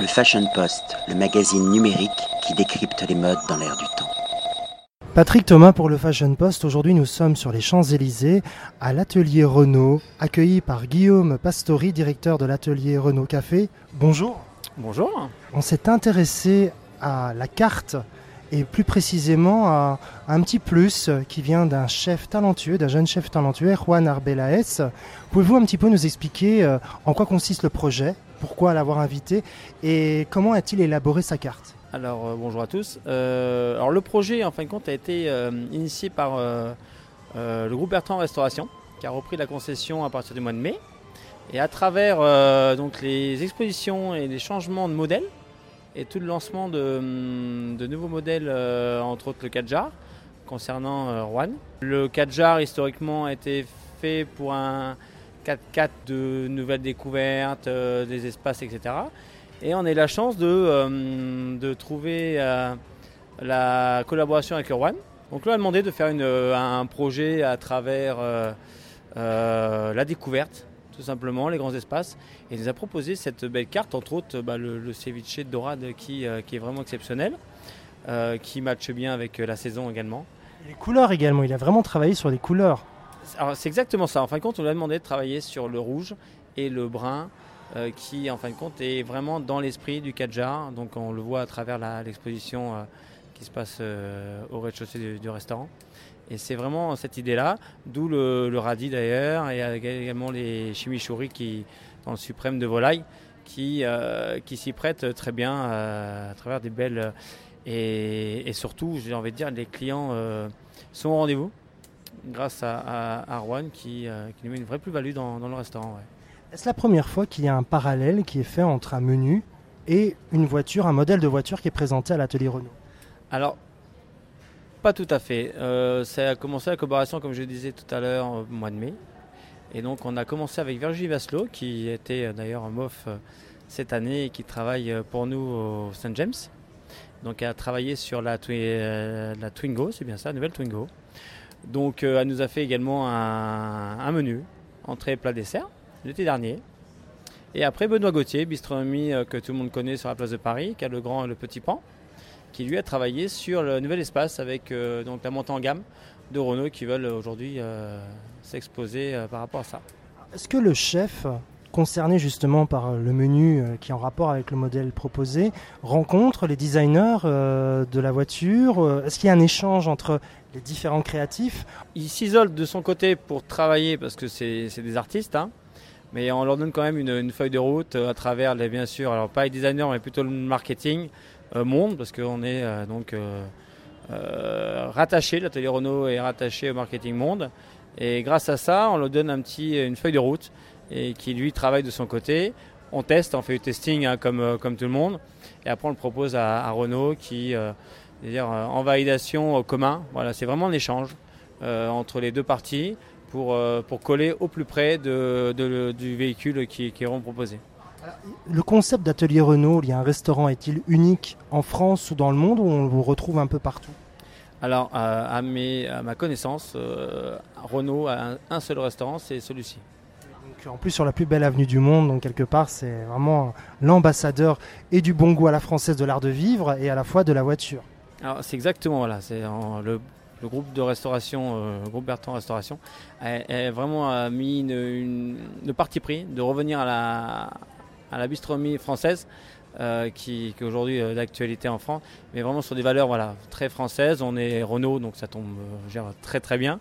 Le Fashion Post, le magazine numérique qui décrypte les modes dans l'air du temps. Patrick Thomas pour le Fashion Post. Aujourd'hui, nous sommes sur les Champs-Élysées à l'atelier Renault, accueilli par Guillaume Pastori, directeur de l'atelier Renault Café. Bonjour. Bonjour. On s'est intéressé à la carte et plus précisément à un petit plus qui vient d'un chef talentueux, d'un jeune chef talentueux, Juan Arbelaez. Pouvez-vous un petit peu nous expliquer euh, en quoi consiste le projet, pourquoi l'avoir invité et comment a-t-il élaboré sa carte Alors euh, bonjour à tous. Euh, alors le projet en fin de compte a été initié par le groupe Bertrand Restauration qui a repris la concession à partir du mois de mai. Et à travers donc les expositions et les changements de modèles, et tout le lancement de, hum, nouveaux modèles, euh, entre autres le Kadjar, concernant euh, Rouen. Le Kadjar, historiquement, a été fait pour un 4x4 de nouvelles découvertes, euh, des espaces, etc. Et on a eu la chance de, hum, de trouver la collaboration avec Rouen. Donc on a demandé de faire un projet à travers la découverte tout simplement, les grands espaces. Et il nous a proposé cette belle carte, entre autres bah, le, ceviche de dorade qui, euh, qui, est vraiment exceptionnel, euh, qui matche bien avec euh, la saison également. Les couleurs également, il a vraiment travaillé sur les couleurs. C'est exactement ça. En fin de compte, on lui a demandé de travailler sur le rouge et le brun, qui en fin de compte est vraiment dans l'esprit du Kadjar. Donc on le voit à travers l'exposition qui se passe au rez-de-chaussée du, restaurant. Et c'est vraiment cette idée-là, d'où le, radis d'ailleurs, et également les chimichurri qui, dans le suprême de volaille, qui, euh, s'y prêtent très bien euh, à travers des belles. Et, surtout, j'ai envie de dire, les clients euh, sont au rendez-vous grâce à, à, qui, qui, nous met une vraie plus-value dans, le restaurant. Est-ce la première fois qu'il y a un parallèle qui est fait entre un menu et une voiture, un modèle de voiture qui est présenté à l'atelier Renault? Alors, pas tout à fait. Euh, ça a commencé la collaboration, comme je le disais tout à l'heure, au mois de mai. Et donc on a commencé avec Virginie Vasselot, qui était euh, d'ailleurs un MOF euh, cette année et qui travaille pour nous au St. James. Donc elle a travaillé sur la, la Twingo, c'est bien ça, la nouvelle Twingo. Donc elle nous a fait également un, menu, entrée, plat, dessert, l'été dernier. Et après Benoît Gauthier, bistronomie que tout le monde connaît sur la place de Paris, qui a le grand et le petit pan qui lui a travaillé sur le nouvel espace avec euh, donc la montée en gamme de Renault qui veulent aujourd'hui euh, s'exposer euh, par rapport à ça. Est-ce que le chef concerné justement par le menu qui est en rapport avec le modèle proposé rencontre les designers de la voiture Est-ce qu'il y a un échange entre les différents créatifs? Il s'isole de son côté pour travailler parce que c'est des artistes. Hein, mais on leur donne quand même une, feuille de route à travers les bien sûr, alors pas les designers mais plutôt le marketing, euh, monde, parce qu'on est euh, donc euh, rattaché, l'atelier Renault est rattaché au marketing monde. Et grâce à ça, on leur donne un petit, une feuille de route et qui lui travaille de son côté. On teste, on fait du testing hein, comme, comme tout le monde. Et après, on le propose à, Renault qui, dire, en validation commun. Voilà, c'est vraiment un échange entre les deux parties pour, pour coller au plus près de, du véhicule qui, qui est proposé. Le concept d'atelier Renault, il y a un restaurant, est-il unique en France ou dans le monde ou on vous retrouve un peu partout? Alors, à, ma connaissance, euh, Renault a un, seul restaurant, c'est celui-ci. En plus sur la plus belle avenue du monde, donc quelque part c'est vraiment l'ambassadeur et du bon goût à la française de l'art de vivre et à la fois de la voiture. Alors c'est exactement voilà, c'est le, groupe de restauration, euh, le groupe Bertrand Restauration, a, vraiment mis le parti pris de revenir à la, à française, euh, qui, est aujourd'hui euh, d'actualité en France, mais vraiment sur des valeurs voilà, très françaises. On est Renault, donc ça tombe très très bien.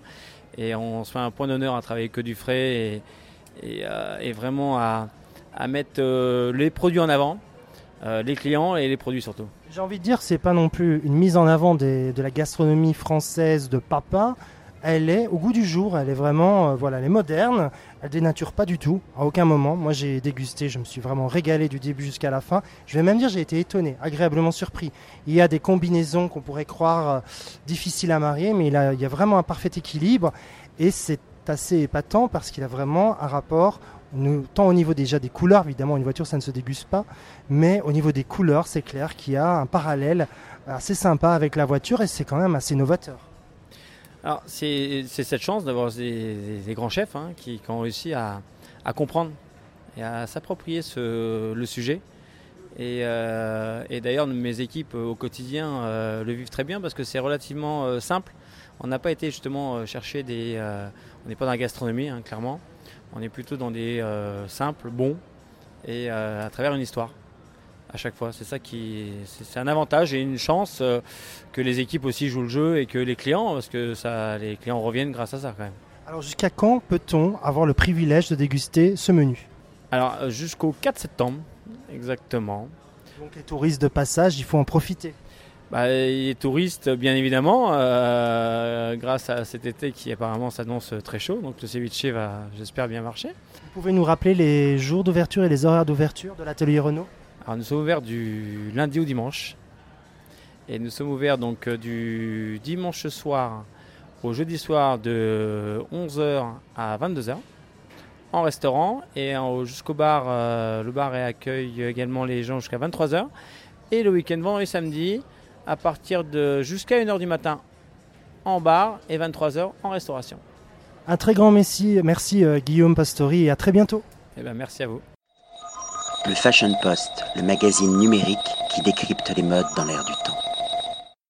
Et on se fait un point d'honneur à travailler que du frais et, vraiment à, mettre les produits en avant, les clients et les produits surtout. J'ai envie de dire, c'est pas non plus une mise en avant de la gastronomie française de papa, elle est au goût du jour, elle est vraiment, euh, voilà, elle est moderne, elle dénature pas du tout, à aucun moment. Moi j'ai dégusté, je me suis vraiment régalé du début jusqu'à la fin. Je vais même dire j'ai été étonné, agréablement surpris. Il y a des combinaisons qu'on pourrait croire euh, difficiles à marier, mais il, y a vraiment un parfait équilibre et c'est assez épatant parce qu'il a vraiment un rapport tant au niveau déjà des couleurs, évidemment une voiture ça ne se déguste pas, mais au niveau des couleurs c'est clair qu'il y a un parallèle assez sympa avec la voiture et c'est quand même assez novateur. Alors, c'est cette chance d'avoir des, grands chefs hein, qui, ont réussi à, comprendre et à s'approprier le sujet Et, euh, et d'ailleurs, mes équipes au quotidien euh, le vivent très bien parce que c'est relativement euh, simple. On n'a pas été justement euh, chercher des. euh, on n'est pas dans la gastronomie, hein, clairement. On est plutôt dans des euh, simples, bons, et euh, à travers une histoire. À chaque fois, c'est ça qui, c'est un avantage et une chance que les équipes aussi jouent le jeu et que les clients, parce que ça, les clients reviennent grâce à ça quand même. Alors jusqu'à quand peut-on avoir le privilège de déguster ce menu? Alors jusqu'au 4 septembre, exactement. Donc les touristes de passage, il faut en profiter. Bah, les touristes, bien évidemment, euh, grâce à cet été qui apparemment s'annonce très chaud, donc le ceviche va, j'espère, bien marcher. Vous pouvez nous rappeler les jours d'ouverture et les horaires d'ouverture de l'atelier Renault? Alors nous sommes ouverts du lundi au dimanche, et nous sommes ouverts donc euh, du dimanche soir au jeudi soir de 11h à 22h en restaurant et jusqu'au bar. euh, le bar accueille également les gens jusqu'à 23h et le week-end vendredi et samedi à partir de jusqu'à 1h du matin en bar et 23h en restauration. Un très grand merci, merci euh, Guillaume Pastori et à très bientôt. Eh ben, merci à vous. Le Fashion Post, le magazine numérique qui décrypte les modes dans l'air du temps.